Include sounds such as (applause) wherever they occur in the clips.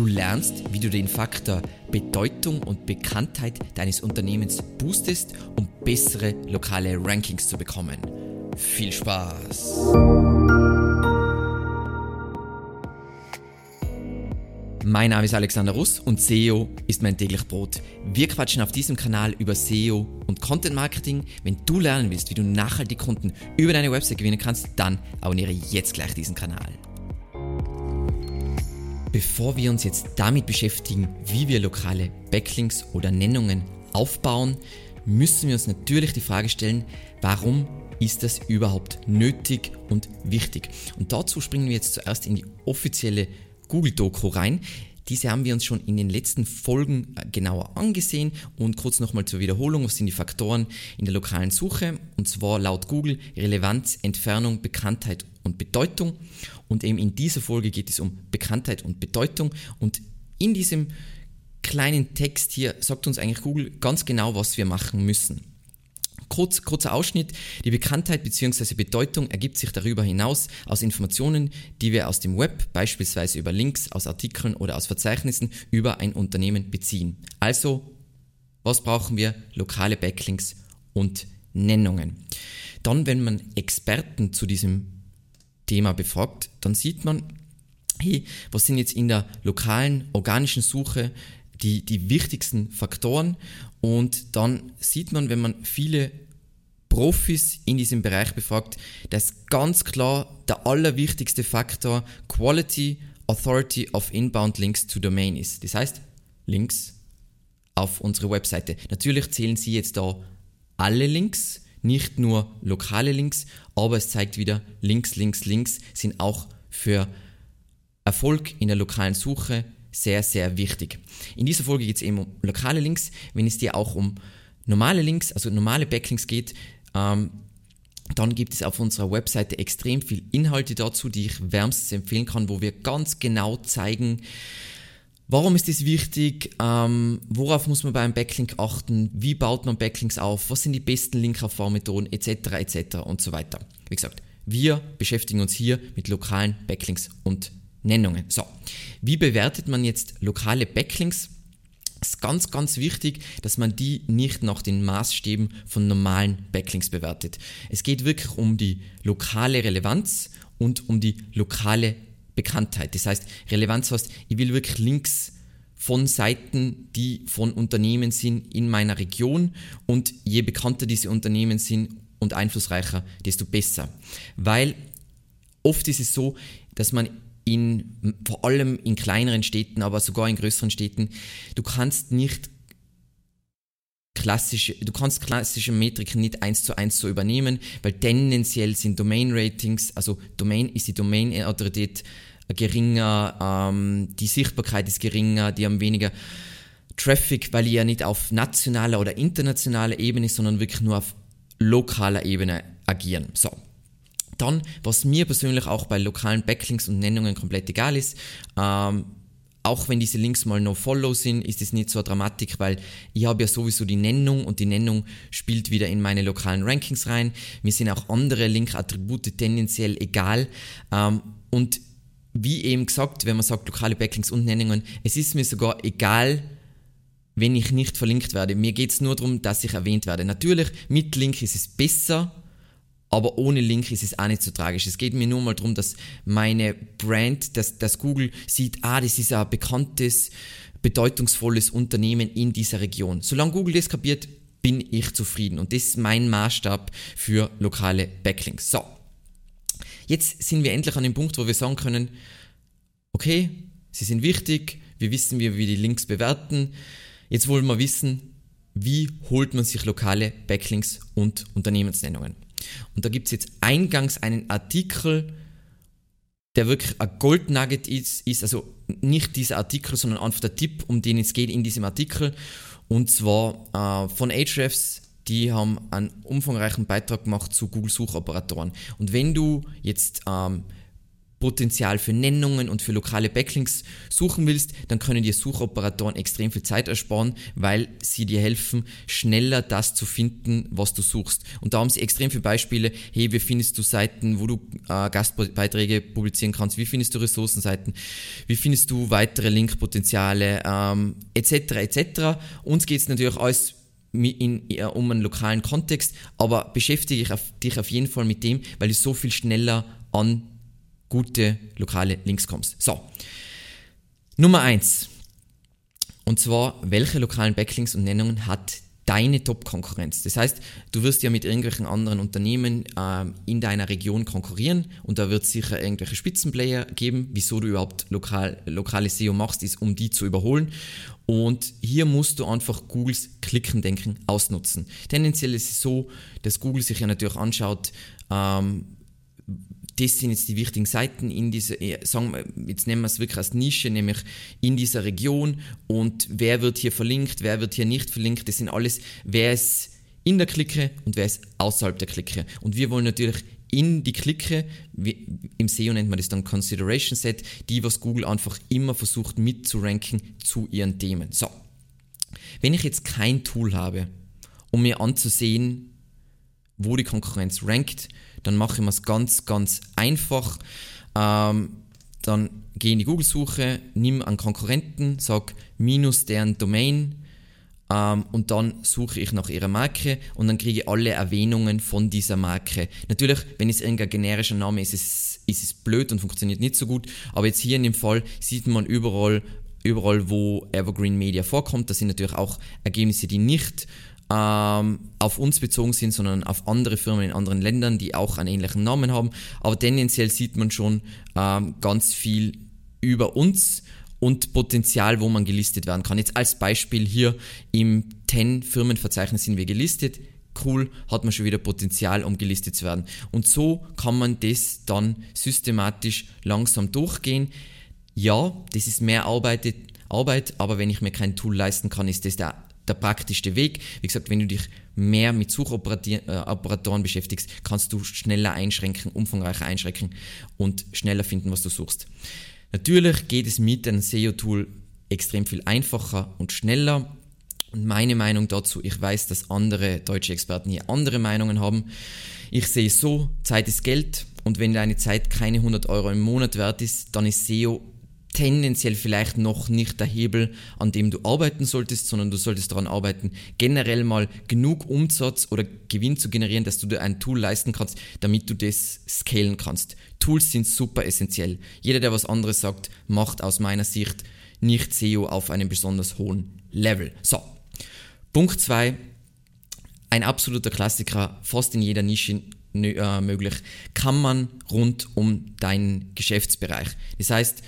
Du lernst, wie du den Faktor Bedeutung und Bekanntheit deines Unternehmens boostest, um bessere lokale Rankings zu bekommen. Viel Spaß! Mein Name ist Alexander Russ und SEO ist mein täglich Brot. Wir quatschen auf diesem Kanal über SEO und Content Marketing. Wenn du lernen willst, wie du nachhaltig Kunden über deine Website gewinnen kannst, dann abonniere jetzt gleich diesen Kanal. Bevor wir uns jetzt damit beschäftigen, wie wir lokale Backlinks oder Nennungen aufbauen, müssen wir uns natürlich die Frage stellen, warum ist das überhaupt nötig und wichtig? Und dazu springen wir jetzt zuerst in die offizielle Google-Doku rein. Diese haben wir uns schon in den letzten Folgen äh, genauer angesehen und kurz nochmal zur Wiederholung, was sind die Faktoren in der lokalen Suche und zwar laut Google Relevanz, Entfernung, Bekanntheit und Bedeutung und eben in dieser Folge geht es um Bekanntheit und Bedeutung und in diesem kleinen Text hier sagt uns eigentlich Google ganz genau, was wir machen müssen. Kurz, kurzer Ausschnitt. Die Bekanntheit bzw. Bedeutung ergibt sich darüber hinaus aus Informationen, die wir aus dem Web, beispielsweise über Links, aus Artikeln oder aus Verzeichnissen über ein Unternehmen beziehen. Also, was brauchen wir? Lokale Backlinks und Nennungen. Dann, wenn man Experten zu diesem Thema befragt, dann sieht man, hey, was sind jetzt in der lokalen organischen Suche die, die wichtigsten Faktoren und dann sieht man, wenn man viele Profis in diesem Bereich befragt, dass ganz klar der allerwichtigste Faktor Quality Authority of Inbound Links to Domain ist. Das heißt, Links auf unsere Webseite. Natürlich zählen Sie jetzt da alle Links, nicht nur lokale Links, aber es zeigt wieder, Links, Links, Links sind auch für Erfolg in der lokalen Suche sehr, sehr wichtig. In dieser Folge geht es eben um lokale Links. Wenn es dir auch um normale Links, also normale Backlinks geht, ähm, dann gibt es auf unserer Webseite extrem viel Inhalte dazu, die ich wärmstens empfehlen kann, wo wir ganz genau zeigen, Warum ist das wichtig? Ähm, worauf muss man beim Backlink achten? Wie baut man Backlinks auf? Was sind die besten Linkaufbaumethoden? Etc. etc. und so weiter. Wie gesagt, wir beschäftigen uns hier mit lokalen Backlinks und Nennungen. So, wie bewertet man jetzt lokale Backlinks? Es ist ganz, ganz wichtig, dass man die nicht nach den Maßstäben von normalen Backlinks bewertet. Es geht wirklich um die lokale Relevanz und um die lokale Bekanntheit. Das heißt, Relevanz heißt, ich will wirklich Links von Seiten, die von Unternehmen sind in meiner Region und je bekannter diese Unternehmen sind und einflussreicher, desto besser. Weil oft ist es so, dass man in, vor allem in kleineren Städten, aber sogar in größeren Städten, du kannst nicht klassische, du kannst klassische Metriken nicht eins zu eins so übernehmen, weil tendenziell sind Domain Ratings, also Domain ist die Domain-Autorität geringer, ähm, die Sichtbarkeit ist geringer, die haben weniger Traffic, weil die ja nicht auf nationaler oder internationaler Ebene, sondern wirklich nur auf lokaler Ebene agieren. So. Dann, was mir persönlich auch bei lokalen Backlinks und Nennungen komplett egal ist, ähm, auch wenn diese Links mal no-follow sind, ist es nicht so dramatisch, weil ich habe ja sowieso die Nennung und die Nennung spielt wieder in meine lokalen Rankings rein. Mir sind auch andere Link-Attribute tendenziell egal. Ähm, und wie eben gesagt, wenn man sagt lokale Backlinks und Nennungen, es ist mir sogar egal, wenn ich nicht verlinkt werde. Mir geht es nur darum, dass ich erwähnt werde. Natürlich, mit Link ist es besser, aber ohne Link ist es auch nicht so tragisch. Es geht mir nur mal darum, dass meine Brand, dass, dass Google sieht, ah, das ist ein bekanntes, bedeutungsvolles Unternehmen in dieser Region. Solange Google das kapiert, bin ich zufrieden. Und das ist mein Maßstab für lokale Backlinks. So. Jetzt sind wir endlich an dem Punkt, wo wir sagen können, okay, sie sind wichtig, wir wissen, wie wir die Links bewerten. Jetzt wollen wir wissen, wie holt man sich lokale Backlinks und Unternehmensnennungen. Und da gibt es jetzt eingangs einen Artikel, der wirklich ein Goldnugget ist, ist also nicht dieser Artikel, sondern einfach der Tipp, um den es geht in diesem Artikel. Und zwar äh, von Ahrefs, die haben einen umfangreichen Beitrag gemacht zu Google Suchoperatoren. Und wenn du jetzt ähm, Potenzial für Nennungen und für lokale Backlinks suchen willst, dann können dir Suchoperatoren extrem viel Zeit ersparen, weil sie dir helfen, schneller das zu finden, was du suchst. Und da haben sie extrem viele Beispiele. Hey, wie findest du Seiten, wo du äh, Gastbeiträge publizieren kannst? Wie findest du Ressourcenseiten? Wie findest du weitere Linkpotenziale? Ähm, etc. etc. Uns geht es natürlich alles in, um einen lokalen Kontext, aber beschäftige auf, dich auf jeden Fall mit dem, weil du so viel schneller an gute lokale Links kommst. So, Nummer eins Und zwar, welche lokalen Backlinks und Nennungen hat deine Top-Konkurrenz. Das heißt, du wirst ja mit irgendwelchen anderen Unternehmen äh, in deiner Region konkurrieren und da wird es sicher irgendwelche Spitzenplayer geben. Wieso du überhaupt lokal, lokale SEO machst, ist, um die zu überholen. Und hier musst du einfach Googles Klickendenken ausnutzen. Tendenziell ist es so, dass Google sich ja natürlich anschaut, ähm, das sind jetzt die wichtigen Seiten in dieser, sagen wir, jetzt nehmen wir es wirklich als Nische, nämlich in dieser Region und wer wird hier verlinkt, wer wird hier nicht verlinkt, das sind alles, wer ist in der Clique und wer ist außerhalb der Clique. Und wir wollen natürlich in die Clique, im SEO nennt man das dann Consideration Set, die was Google einfach immer versucht mitzuranken zu ihren Themen. So, wenn ich jetzt kein Tool habe, um mir anzusehen, wo die Konkurrenz rankt, dann mache ich es ganz, ganz einfach. Ähm, dann gehe in die Google-Suche, nimm einen Konkurrenten, sag minus deren Domain ähm, und dann suche ich nach ihrer Marke und dann kriege ich alle Erwähnungen von dieser Marke. Natürlich, wenn es irgendein generischer Name ist, ist es, ist es blöd und funktioniert nicht so gut, aber jetzt hier in dem Fall sieht man überall, überall wo Evergreen Media vorkommt, das sind natürlich auch Ergebnisse, die nicht ähm, auf uns bezogen sind, sondern auf andere Firmen in anderen Ländern, die auch einen ähnlichen Namen haben. Aber tendenziell sieht man schon ähm, ganz viel über uns und Potenzial, wo man gelistet werden kann. Jetzt als Beispiel hier im 10 Firmenverzeichnis sind wir gelistet. Cool, hat man schon wieder Potenzial, um gelistet zu werden. Und so kann man das dann systematisch langsam durchgehen. Ja, das ist mehr Arbeit, Arbeit, aber wenn ich mir kein Tool leisten kann, ist das der der praktischste Weg. Wie gesagt, wenn du dich mehr mit Suchoperatoren beschäftigst, kannst du schneller einschränken, umfangreicher einschränken und schneller finden, was du suchst. Natürlich geht es mit einem SEO-Tool extrem viel einfacher und schneller. Und meine Meinung dazu, ich weiß, dass andere deutsche Experten hier andere Meinungen haben. Ich sehe so, Zeit ist Geld und wenn deine Zeit keine 100 Euro im Monat wert ist, dann ist SEO tendenziell vielleicht noch nicht der Hebel, an dem du arbeiten solltest, sondern du solltest daran arbeiten, generell mal genug Umsatz oder Gewinn zu generieren, dass du dir ein Tool leisten kannst, damit du das scalen kannst. Tools sind super essentiell. Jeder, der was anderes sagt, macht aus meiner Sicht nicht SEO auf einem besonders hohen Level. So, Punkt 2. Ein absoluter Klassiker, fast in jeder Nische äh, möglich, kann man rund um deinen Geschäftsbereich. Das heißt,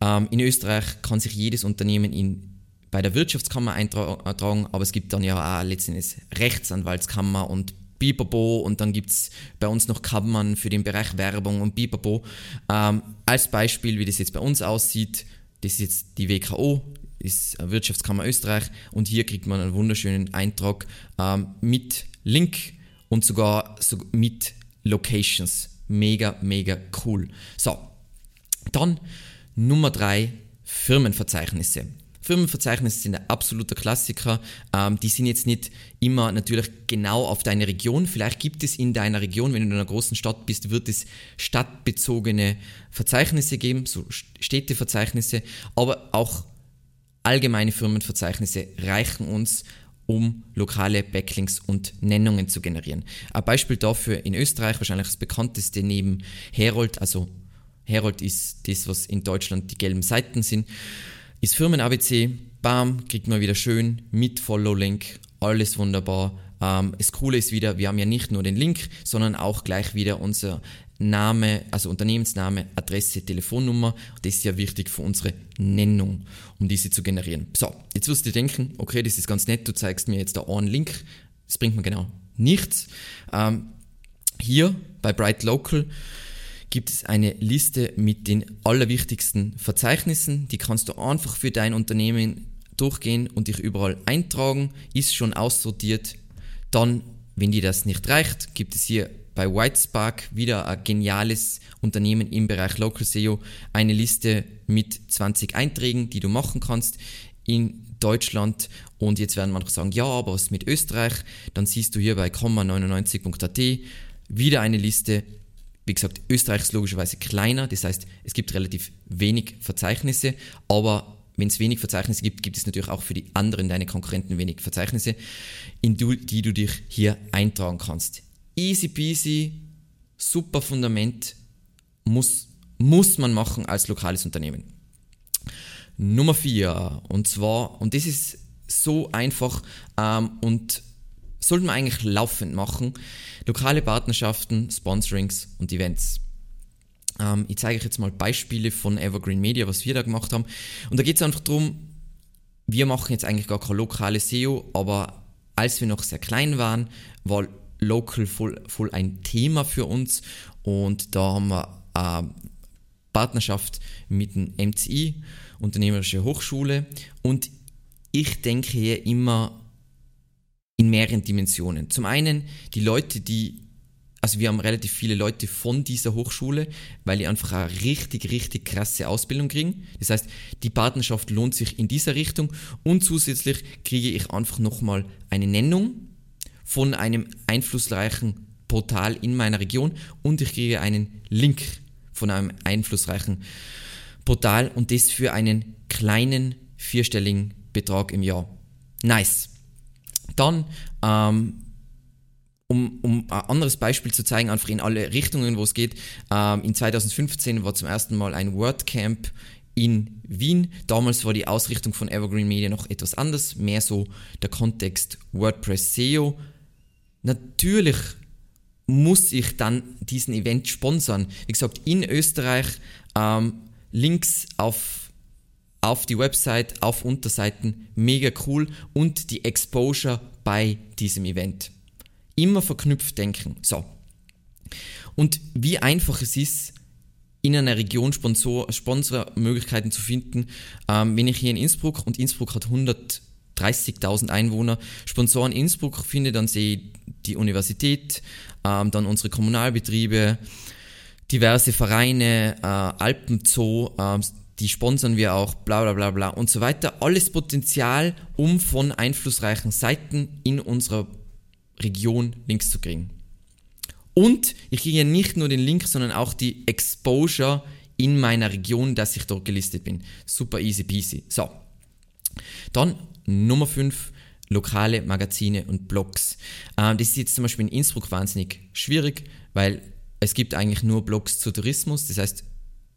ähm, in Österreich kann sich jedes Unternehmen in, bei der Wirtschaftskammer eintragen, aber es gibt dann ja auch letztendlich Rechtsanwaltskammer und Bipapo und dann gibt es bei uns noch Kammern für den Bereich Werbung und Bipapo. Ähm, als Beispiel, wie das jetzt bei uns aussieht, das ist jetzt die WKO, ist Wirtschaftskammer Österreich und hier kriegt man einen wunderschönen Eintrag ähm, mit Link und sogar so mit Locations. Mega, mega cool. So, dann Nummer drei, Firmenverzeichnisse. Firmenverzeichnisse sind ein absoluter Klassiker. Ähm, die sind jetzt nicht immer natürlich genau auf deine Region. Vielleicht gibt es in deiner Region, wenn du in einer großen Stadt bist, wird es stadtbezogene Verzeichnisse geben, so Städteverzeichnisse, aber auch allgemeine Firmenverzeichnisse reichen uns, um lokale Backlinks und Nennungen zu generieren. Ein Beispiel dafür in Österreich, wahrscheinlich das bekannteste neben Herold, also Herold ist das, was in Deutschland die gelben Seiten sind. Ist Firmen-ABC, bam, kriegt man wieder schön mit Follow-Link, alles wunderbar. Ähm, das Coole ist wieder, wir haben ja nicht nur den Link, sondern auch gleich wieder unser Name, also Unternehmensname, Adresse, Telefonnummer. Das ist ja wichtig für unsere Nennung, um diese zu generieren. So, jetzt wirst du denken, okay, das ist ganz nett, du zeigst mir jetzt da einen Link. Das bringt mir genau nichts. Ähm, hier bei Bright Local gibt es eine Liste mit den allerwichtigsten Verzeichnissen. Die kannst du einfach für dein Unternehmen durchgehen und dich überall eintragen. Ist schon aussortiert. Dann, wenn dir das nicht reicht, gibt es hier bei Whitespark, wieder ein geniales Unternehmen im Bereich Local SEO, eine Liste mit 20 Einträgen, die du machen kannst in Deutschland. Und jetzt werden manche sagen, ja, aber was mit Österreich? Dann siehst du hier bei komma99.at wieder eine Liste. Wie gesagt, Österreich ist logischerweise kleiner, das heißt, es gibt relativ wenig Verzeichnisse, aber wenn es wenig Verzeichnisse gibt, gibt es natürlich auch für die anderen, deine Konkurrenten, wenig Verzeichnisse, in die du dich hier eintragen kannst. Easy peasy, super Fundament, muss, muss man machen als lokales Unternehmen. Nummer vier und zwar, und das ist so einfach ähm, und sollten wir eigentlich laufend machen, lokale Partnerschaften, Sponsorings und Events. Ähm, ich zeige euch jetzt mal Beispiele von Evergreen Media, was wir da gemacht haben. Und da geht es einfach darum, wir machen jetzt eigentlich gar kein lokales SEO, aber als wir noch sehr klein waren, war Local voll, voll ein Thema für uns und da haben wir eine Partnerschaft mit dem MCI, Unternehmerische Hochschule und ich denke hier immer in mehreren Dimensionen. Zum einen die Leute, die also wir haben relativ viele Leute von dieser Hochschule, weil die einfach eine richtig, richtig krasse Ausbildung kriegen. Das heißt, die Partnerschaft lohnt sich in dieser Richtung und zusätzlich kriege ich einfach nochmal eine Nennung von einem einflussreichen Portal in meiner Region und ich kriege einen Link von einem einflussreichen Portal und das für einen kleinen vierstelligen Betrag im Jahr. Nice. Dann ähm, um, um ein anderes Beispiel zu zeigen, einfach in alle Richtungen, wo es geht. Ähm, in 2015 war zum ersten Mal ein WordCamp in Wien. Damals war die Ausrichtung von Evergreen Media noch etwas anders, mehr so der Kontext WordPress SEO. Natürlich muss ich dann diesen Event sponsern. Wie gesagt, in Österreich ähm, Links auf, auf die Website, auf Unterseiten, mega cool und die Exposure bei diesem Event. Immer verknüpft denken. So. Und wie einfach es ist, in einer Region Sponsor, Sponsormöglichkeiten zu finden. Ähm, wenn ich hier in Innsbruck, und Innsbruck hat 130.000 Einwohner, Sponsoren Innsbruck finde, dann sehe ich die Universität, ähm, dann unsere Kommunalbetriebe, diverse Vereine, äh, Alpenzoo, äh, die sponsern wir auch, bla bla bla bla und so weiter. Alles Potenzial, um von einflussreichen Seiten in unserer Region Links zu kriegen. Und ich kriege nicht nur den Link, sondern auch die Exposure in meiner Region, dass ich dort gelistet bin. Super easy peasy. So. Dann Nummer 5, lokale Magazine und Blogs. Ähm, das ist jetzt zum Beispiel in Innsbruck wahnsinnig schwierig, weil es gibt eigentlich nur Blogs zu Tourismus. Das heißt,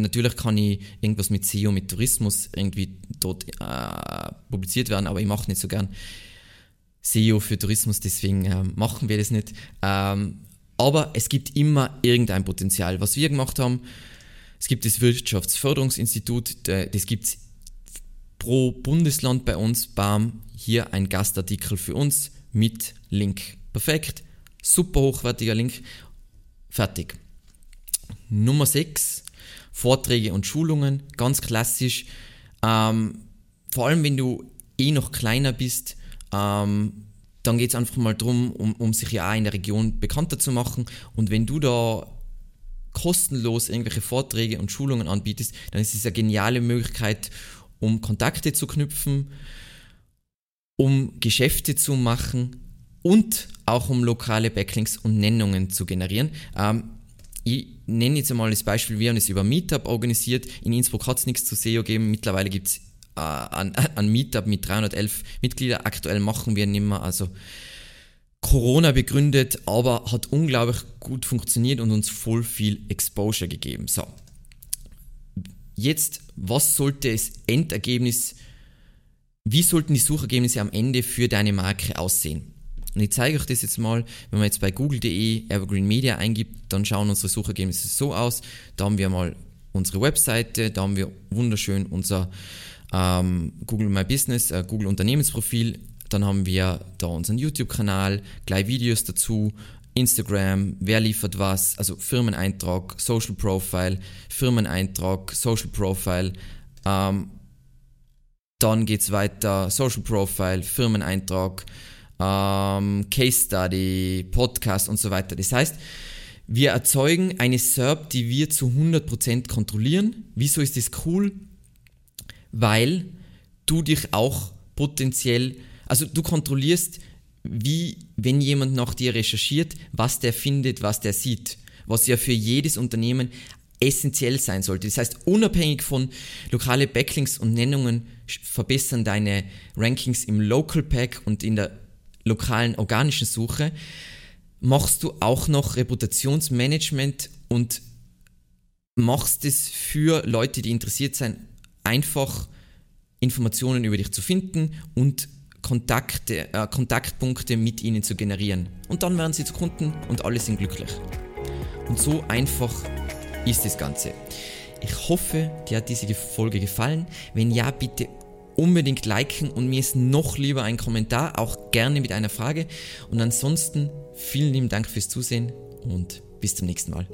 natürlich kann ich irgendwas mit SEO, mit Tourismus irgendwie dort äh, publiziert werden, aber ich mache nicht so gern SEO für Tourismus, deswegen ähm, machen wir das nicht. Ähm, aber es gibt immer irgendein Potenzial. Was wir gemacht haben, es gibt das Wirtschaftsförderungsinstitut, das gibt es pro Bundesland bei uns. Bam, hier ein Gastartikel für uns mit Link. Perfekt, super hochwertiger Link. Fertig. Nummer 6, Vorträge und Schulungen, ganz klassisch. Ähm, vor allem, wenn du eh noch kleiner bist, ähm, dann geht es einfach mal darum, um, um sich ja auch in der Region bekannter zu machen. Und wenn du da kostenlos irgendwelche Vorträge und Schulungen anbietest, dann ist es eine geniale Möglichkeit, um Kontakte zu knüpfen, um Geschäfte zu machen und auch um lokale Backlinks und Nennungen zu generieren. Ähm, ich nenne jetzt einmal das Beispiel, wir haben es über Meetup organisiert. In Innsbruck hat es nichts zu SEO gegeben. Mittlerweile gibt es äh, an, (laughs) an Meetup mit 311 Mitgliedern. Aktuell machen wir nicht mehr, also Corona begründet, aber hat unglaublich gut funktioniert und uns voll viel Exposure gegeben. So. Jetzt, was sollte das Endergebnis, wie sollten die Suchergebnisse am Ende für deine Marke aussehen? Und ich zeige euch das jetzt mal, wenn man jetzt bei google.de Evergreen Media eingibt, dann schauen unsere Suchergebnisse so aus. Da haben wir mal unsere Webseite, da haben wir wunderschön unser ähm, Google My Business, äh, Google Unternehmensprofil. Dann haben wir da unseren YouTube-Kanal, gleich Videos dazu, Instagram, wer liefert was, also Firmeneintrag, Social Profile, Firmeneintrag, Social Profile. Ähm, dann geht es weiter, Social Profile, Firmeneintrag, ähm, Case Study, Podcast und so weiter. Das heißt, Wir erzeugen eine SERP, die wir zu 100% kontrollieren. Wieso ist das cool? Weil du dich auch potenziell, also du kontrollierst, wie, wenn jemand nach dir recherchiert, was der findet, was der sieht. Was ja für jedes Unternehmen essentiell sein sollte. Das heißt, unabhängig von lokale Backlinks und Nennungen verbessern deine Rankings im Local Pack und in der lokalen organischen Suche, machst du auch noch Reputationsmanagement und machst es für Leute, die interessiert sind, einfach Informationen über dich zu finden und Kontakte, äh, Kontaktpunkte mit ihnen zu generieren. Und dann werden sie zu Kunden und alle sind glücklich. Und so einfach ist das Ganze. Ich hoffe, dir hat diese Folge gefallen. Wenn ja, bitte unbedingt liken und mir ist noch lieber ein Kommentar, auch gerne mit einer Frage. Und ansonsten vielen lieben Dank fürs Zusehen und bis zum nächsten Mal.